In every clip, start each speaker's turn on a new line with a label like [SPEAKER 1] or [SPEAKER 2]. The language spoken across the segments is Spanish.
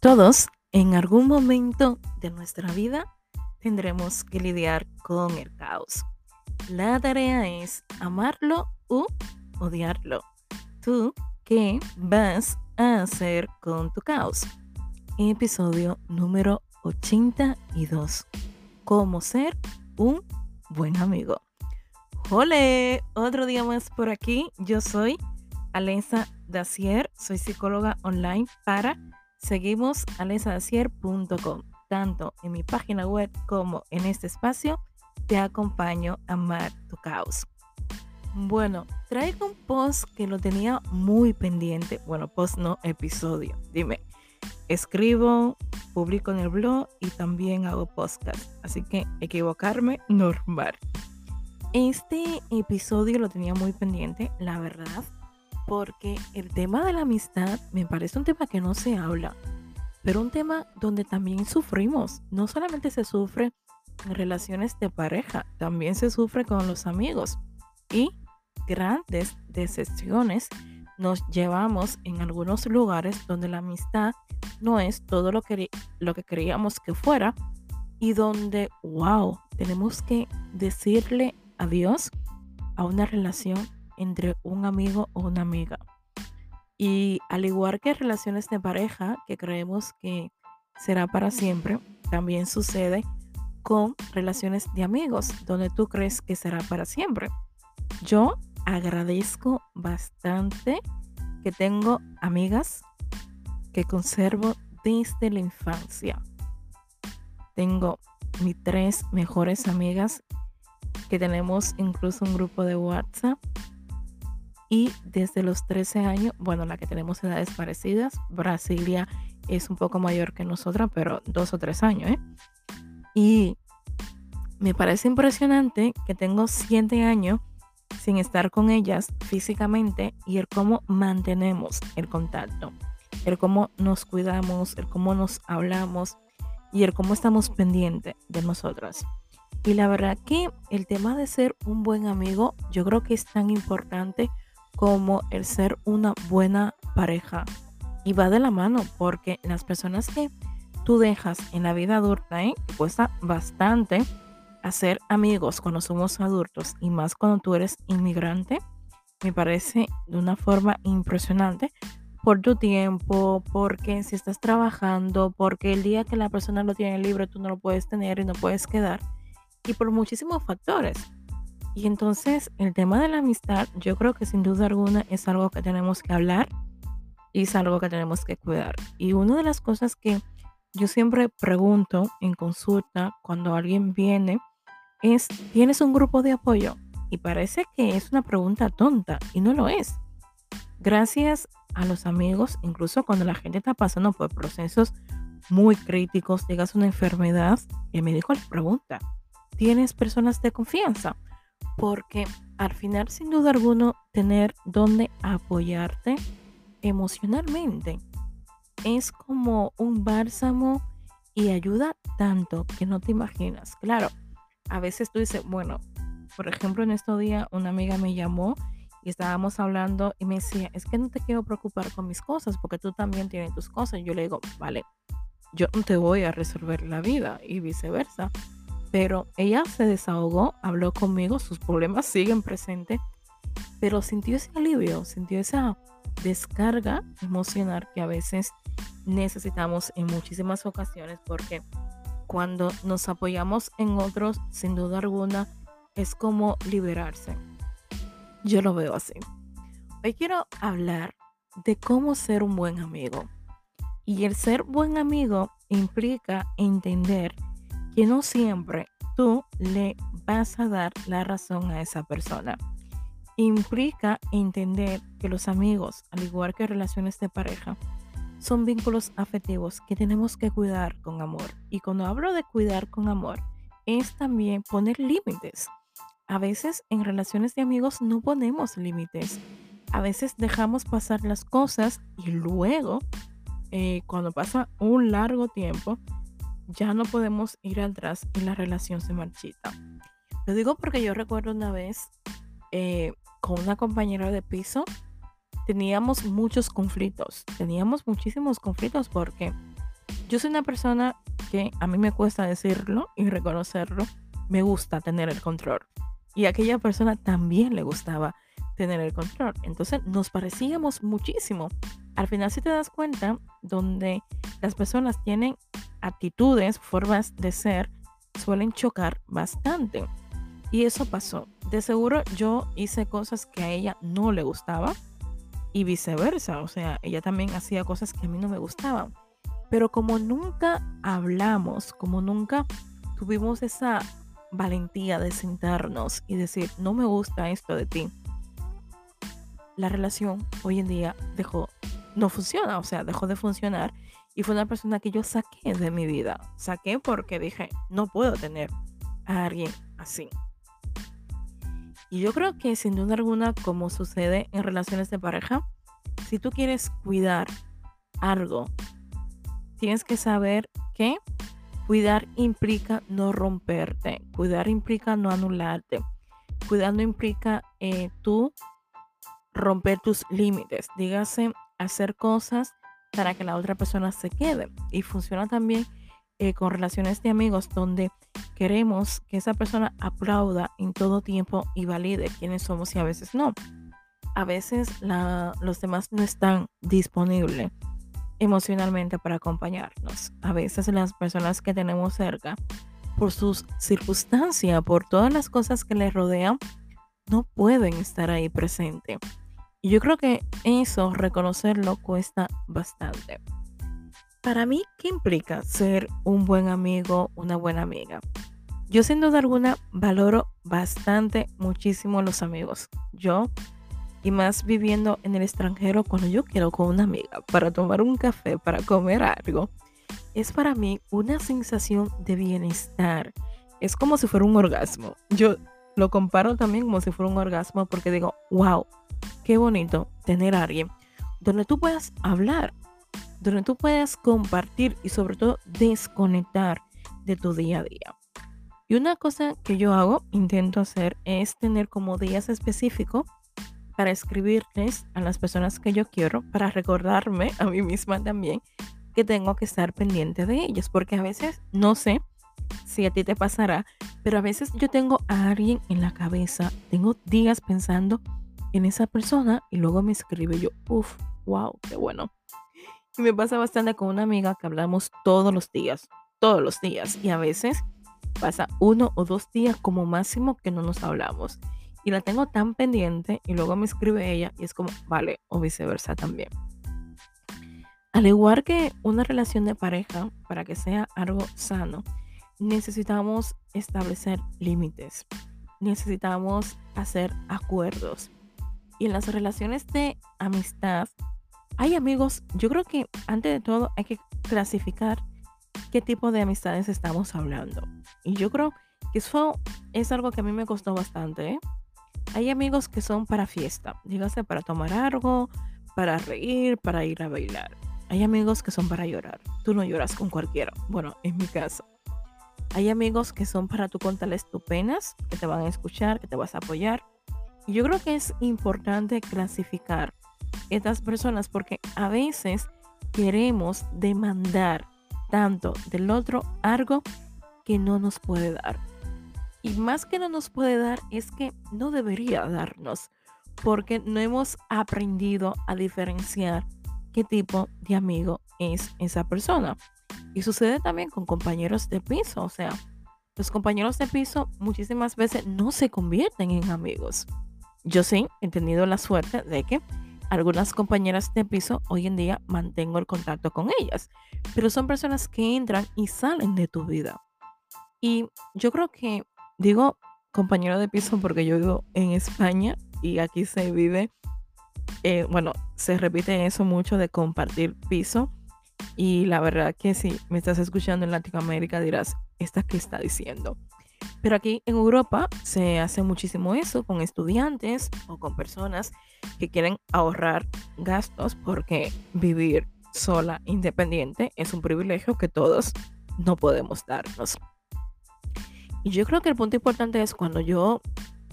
[SPEAKER 1] Todos en algún momento de nuestra vida tendremos que lidiar con el caos. La tarea es amarlo u odiarlo. ¿Tú qué vas a hacer con tu caos? Episodio número 82. Cómo ser un buen amigo. ¡Hole! Otro día más por aquí. Yo soy Alenza Dacier, soy psicóloga online para Seguimos alensadacier.com. Tanto en mi página web como en este espacio, te acompaño a amar tu caos. Bueno, traigo un post que lo tenía muy pendiente. Bueno, post no, episodio. Dime, escribo, publico en el blog y también hago podcast. Así que equivocarme, normal. Este episodio lo tenía muy pendiente, la verdad porque el tema de la amistad me parece un tema que no se habla, pero un tema donde también sufrimos. No solamente se sufre en relaciones de pareja, también se sufre con los amigos. Y grandes decepciones nos llevamos en algunos lugares donde la amistad no es todo lo que, lo que creíamos que fuera y donde, wow, tenemos que decirle adiós a una relación entre un amigo o una amiga. Y al igual que relaciones de pareja, que creemos que será para siempre, también sucede con relaciones de amigos, donde tú crees que será para siempre. Yo agradezco bastante que tengo amigas que conservo desde la infancia. Tengo mis tres mejores amigas que tenemos incluso un grupo de WhatsApp y desde los 13 años, bueno, la que tenemos edades parecidas, Brasilia es un poco mayor que nosotras, pero dos o tres años, ¿eh? Y me parece impresionante que tengo siete años sin estar con ellas físicamente y el cómo mantenemos el contacto, el cómo nos cuidamos, el cómo nos hablamos y el cómo estamos pendientes de nosotras. Y la verdad que el tema de ser un buen amigo, yo creo que es tan importante como el ser una buena pareja. Y va de la mano porque las personas que tú dejas en la vida adulta, ¿eh? cuesta bastante hacer amigos cuando somos adultos y más cuando tú eres inmigrante, me parece de una forma impresionante por tu tiempo, porque si estás trabajando, porque el día que la persona lo tiene libre tú no lo puedes tener y no puedes quedar, y por muchísimos factores. Y entonces el tema de la amistad yo creo que sin duda alguna es algo que tenemos que hablar y es algo que tenemos que cuidar. Y una de las cosas que yo siempre pregunto en consulta cuando alguien viene es, ¿tienes un grupo de apoyo? Y parece que es una pregunta tonta y no lo es. Gracias a los amigos, incluso cuando la gente está pasando por procesos muy críticos, llegas a una enfermedad, el médico le pregunta, ¿tienes personas de confianza? Porque al final, sin duda alguna, tener donde apoyarte emocionalmente es como un bálsamo y ayuda tanto que no te imaginas. Claro, a veces tú dices, bueno, por ejemplo, en estos días una amiga me llamó y estábamos hablando y me decía, es que no te quiero preocupar con mis cosas porque tú también tienes tus cosas. Yo le digo, vale, yo no te voy a resolver la vida y viceversa. Pero ella se desahogó, habló conmigo, sus problemas siguen presentes, pero sintió ese alivio, sintió esa descarga emocional que a veces necesitamos en muchísimas ocasiones porque cuando nos apoyamos en otros, sin duda alguna, es como liberarse. Yo lo veo así. Hoy quiero hablar de cómo ser un buen amigo. Y el ser buen amigo implica entender que no siempre tú le vas a dar la razón a esa persona. Implica entender que los amigos, al igual que relaciones de pareja, son vínculos afectivos que tenemos que cuidar con amor. Y cuando hablo de cuidar con amor, es también poner límites. A veces en relaciones de amigos no ponemos límites. A veces dejamos pasar las cosas y luego, eh, cuando pasa un largo tiempo, ya no podemos ir atrás y la relación se marchita. Lo digo porque yo recuerdo una vez eh, con una compañera de piso, teníamos muchos conflictos, teníamos muchísimos conflictos porque Yo soy una persona que a mí me cuesta decirlo y reconocerlo. Me gusta tener el control. Y a aquella persona también le gustaba tener el control. Entonces nos parecíamos muchísimo. Al final, si te das cuenta, donde las personas tienen actitudes, formas de ser, suelen chocar bastante. Y eso pasó. De seguro yo hice cosas que a ella no le gustaba y viceversa. O sea, ella también hacía cosas que a mí no me gustaban. Pero como nunca hablamos, como nunca tuvimos esa valentía de sentarnos y decir, no me gusta esto de ti, la relación hoy en día dejó, no funciona, o sea, dejó de funcionar y fue una persona que yo saqué de mi vida. Saqué porque dije, no puedo tener a alguien así. Y yo creo que sin duda alguna, como sucede en relaciones de pareja, si tú quieres cuidar algo, tienes que saber que cuidar implica no romperte, cuidar implica no anularte, cuidar no implica eh, tú romper tus límites, dígase hacer cosas para que la otra persona se quede. Y funciona también eh, con relaciones de amigos donde queremos que esa persona aplauda en todo tiempo y valide quiénes somos y a veces no. A veces los demás no están disponibles emocionalmente para acompañarnos. A veces las personas que tenemos cerca, por sus circunstancias, por todas las cosas que les rodean, no pueden estar ahí presente. Y yo creo que eso, reconocerlo, cuesta bastante. Para mí, ¿qué implica ser un buen amigo, una buena amiga? Yo sin duda alguna valoro bastante, muchísimo los amigos. Yo, y más viviendo en el extranjero, cuando yo quiero con una amiga para tomar un café, para comer algo, es para mí una sensación de bienestar. Es como si fuera un orgasmo. Yo lo comparo también como si fuera un orgasmo porque digo, wow, qué bonito tener a alguien donde tú puedas hablar, donde tú puedas compartir y sobre todo desconectar de tu día a día. Y una cosa que yo hago, intento hacer, es tener como días específicos para escribirles a las personas que yo quiero, para recordarme a mí misma también que tengo que estar pendiente de ellos, porque a veces no sé si a ti te pasará, pero a veces yo tengo a alguien en la cabeza, tengo días pensando en esa persona y luego me escribe yo, uff, wow, qué bueno. Y me pasa bastante con una amiga que hablamos todos los días, todos los días. Y a veces pasa uno o dos días como máximo que no nos hablamos. Y la tengo tan pendiente y luego me escribe ella y es como, vale, o viceversa también. Al igual que una relación de pareja, para que sea algo sano, necesitamos establecer límites, necesitamos hacer acuerdos. Y en las relaciones de amistad hay amigos, yo creo que antes de todo hay que clasificar qué tipo de amistades estamos hablando. Y yo creo que eso es algo que a mí me costó bastante. ¿eh? Hay amigos que son para fiesta, dígase para tomar algo, para reír, para ir a bailar. Hay amigos que son para llorar. Tú no lloras con cualquiera. Bueno, en mi caso. Hay amigos que son para tú contarles tus penas, que te van a escuchar, que te vas a apoyar. Yo creo que es importante clasificar estas personas porque a veces queremos demandar tanto del otro algo que no nos puede dar. Y más que no nos puede dar es que no debería darnos porque no hemos aprendido a diferenciar qué tipo de amigo es esa persona. Y sucede también con compañeros de piso, o sea, los compañeros de piso muchísimas veces no se convierten en amigos. Yo sí he tenido la suerte de que algunas compañeras de piso hoy en día mantengo el contacto con ellas, pero son personas que entran y salen de tu vida. Y yo creo que digo compañero de piso porque yo vivo en España y aquí se vive, eh, bueno, se repite eso mucho de compartir piso. Y la verdad que si me estás escuchando en Latinoamérica dirás, ¿esta qué está diciendo? Pero aquí en Europa se hace muchísimo eso con estudiantes o con personas que quieren ahorrar gastos porque vivir sola, independiente, es un privilegio que todos no podemos darnos. Y yo creo que el punto importante es cuando yo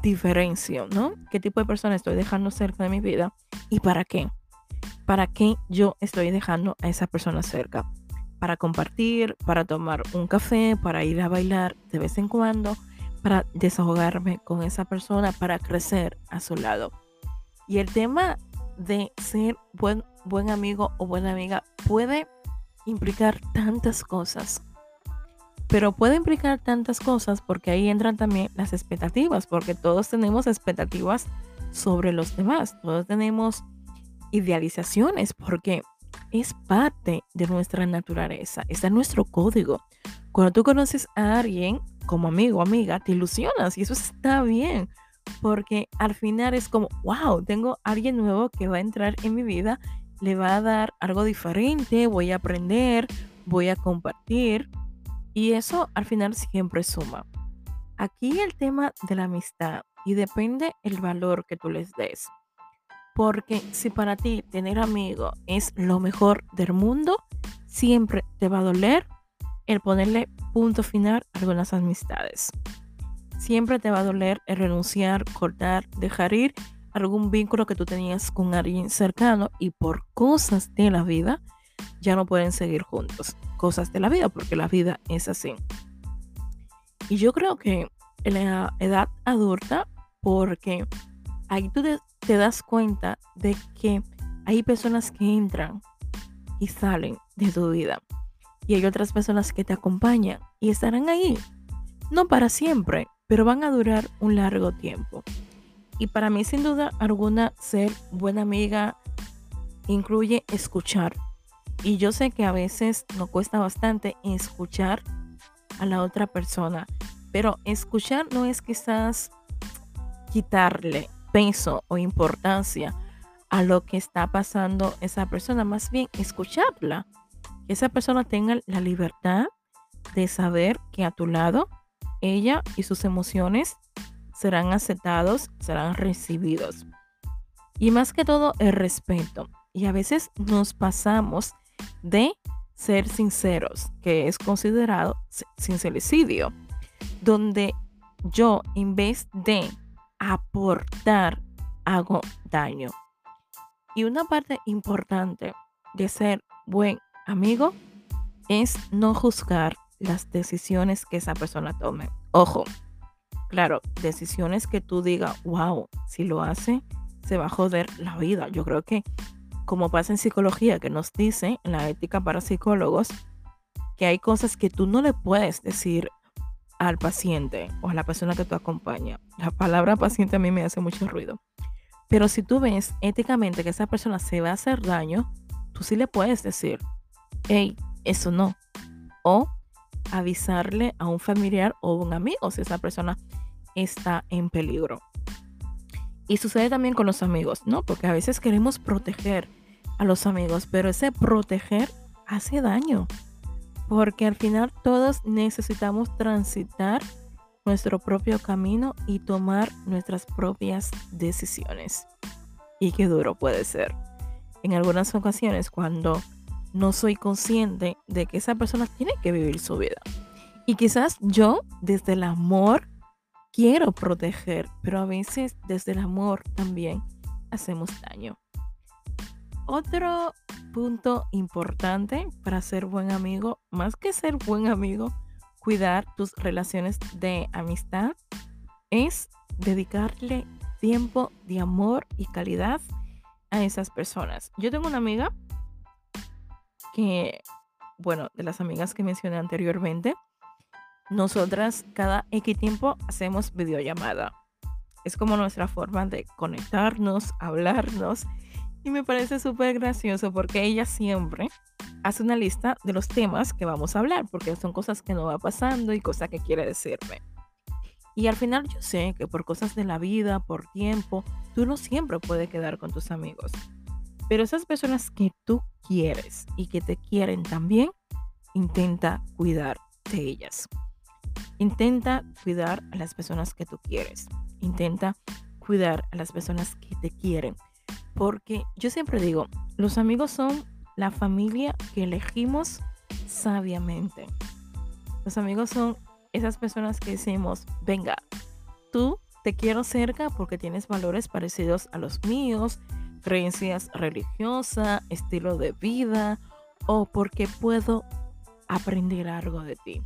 [SPEAKER 1] diferencio, ¿no? ¿Qué tipo de persona estoy dejando cerca de mi vida y para qué? ¿Para qué yo estoy dejando a esa persona cerca? Para compartir, para tomar un café, para ir a bailar de vez en cuando, para desahogarme con esa persona, para crecer a su lado. Y el tema de ser buen, buen amigo o buena amiga puede implicar tantas cosas. Pero puede implicar tantas cosas porque ahí entran también las expectativas, porque todos tenemos expectativas sobre los demás, todos tenemos idealizaciones, porque es parte de nuestra naturaleza, está en nuestro código. Cuando tú conoces a alguien como amigo o amiga, te ilusionas y eso está bien, porque al final es como, wow, tengo a alguien nuevo que va a entrar en mi vida, le va a dar algo diferente, voy a aprender, voy a compartir y eso al final siempre suma. Aquí el tema de la amistad y depende el valor que tú les des. Porque si para ti tener amigos es lo mejor del mundo, siempre te va a doler el ponerle punto final a algunas amistades. Siempre te va a doler el renunciar, cortar, dejar ir algún vínculo que tú tenías con alguien cercano y por cosas de la vida ya no pueden seguir juntos. Cosas de la vida, porque la vida es así. Y yo creo que en la edad adulta, porque ahí tú te das cuenta de que hay personas que entran y salen de tu vida. Y hay otras personas que te acompañan y estarán ahí. No para siempre, pero van a durar un largo tiempo. Y para mí, sin duda alguna, ser buena amiga incluye escuchar. Y yo sé que a veces nos cuesta bastante escuchar a la otra persona, pero escuchar no es quizás quitarle peso o importancia a lo que está pasando esa persona, más bien escucharla. Que esa persona tenga la libertad de saber que a tu lado ella y sus emociones serán aceptados, serán recibidos. Y más que todo el respeto. Y a veces nos pasamos de ser sinceros, que es considerado sincericidio, donde yo en vez de aportar hago daño. Y una parte importante de ser buen amigo es no juzgar las decisiones que esa persona tome. Ojo, claro, decisiones que tú digas, wow, si lo hace, se va a joder la vida. Yo creo que como pasa en psicología, que nos dice en la ética para psicólogos, que hay cosas que tú no le puedes decir al paciente o a la persona que tú acompañas. La palabra paciente a mí me hace mucho ruido. Pero si tú ves éticamente que esa persona se va a hacer daño, tú sí le puedes decir, hey, eso no. O avisarle a un familiar o un amigo si esa persona está en peligro. Y sucede también con los amigos, ¿no? Porque a veces queremos proteger a los amigos, pero ese proteger hace daño. Porque al final todos necesitamos transitar nuestro propio camino y tomar nuestras propias decisiones. Y qué duro puede ser. En algunas ocasiones cuando no soy consciente de que esa persona tiene que vivir su vida. Y quizás yo, desde el amor, quiero proteger, pero a veces desde el amor también hacemos daño. Otro punto importante para ser buen amigo, más que ser buen amigo, cuidar tus relaciones de amistad, es dedicarle tiempo de amor y calidad a esas personas. Yo tengo una amiga que, bueno, de las amigas que mencioné anteriormente, nosotras cada X tiempo hacemos videollamada. Es como nuestra forma de conectarnos, hablarnos. Y me parece súper gracioso porque ella siempre hace una lista de los temas que vamos a hablar, porque son cosas que no va pasando y cosas que quiere decirme. Y al final yo sé que por cosas de la vida, por tiempo, tú no siempre puedes quedar con tus amigos. Pero esas personas que tú quieres y que te quieren también, intenta cuidar de ellas. Intenta cuidar a las personas que tú quieres. Intenta cuidar a las personas que te quieren. Porque yo siempre digo, los amigos son la familia que elegimos sabiamente. Los amigos son esas personas que decimos, venga, tú te quiero cerca porque tienes valores parecidos a los míos, creencias religiosas, estilo de vida o porque puedo aprender algo de ti.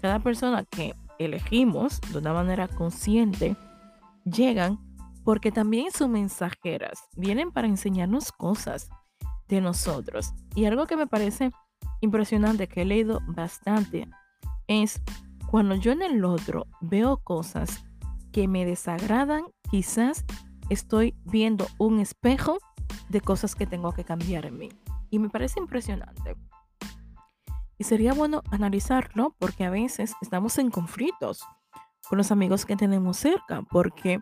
[SPEAKER 1] Cada persona que elegimos de una manera consciente llegan porque también son mensajeras, vienen para enseñarnos cosas de nosotros. Y algo que me parece impresionante que he leído bastante es cuando yo en el otro veo cosas que me desagradan, quizás estoy viendo un espejo de cosas que tengo que cambiar en mí. Y me parece impresionante. Y sería bueno analizarlo porque a veces estamos en conflictos con los amigos que tenemos cerca porque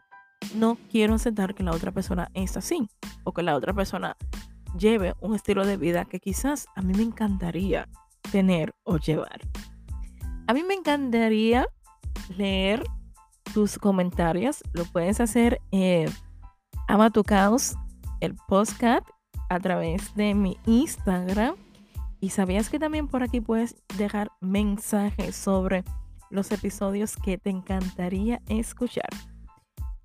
[SPEAKER 1] no quiero aceptar que la otra persona es así o que la otra persona lleve un estilo de vida que quizás a mí me encantaría tener o llevar. A mí me encantaría leer tus comentarios. Lo puedes hacer en Ama tu Caos, el podcast, a través de mi Instagram. Y sabías que también por aquí puedes dejar mensajes sobre los episodios que te encantaría escuchar.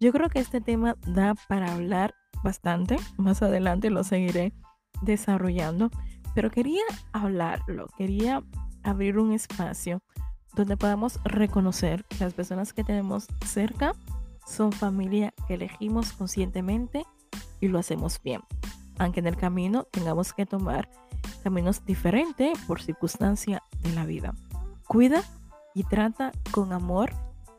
[SPEAKER 1] Yo creo que este tema da para hablar bastante. Más adelante lo seguiré desarrollando. Pero quería hablarlo, quería abrir un espacio donde podamos reconocer que las personas que tenemos cerca son familia que elegimos conscientemente y lo hacemos bien. Aunque en el camino tengamos que tomar caminos diferentes por circunstancia de la vida. Cuida y trata con amor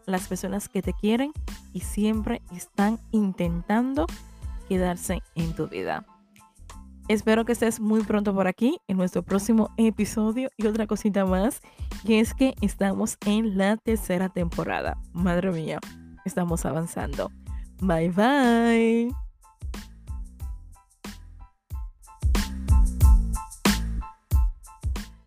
[SPEAKER 1] las personas que te quieren y siempre están intentando quedarse en tu vida. Espero que estés muy pronto por aquí en nuestro próximo episodio y otra cosita más, que es que estamos en la tercera temporada. Madre mía, estamos avanzando. Bye bye.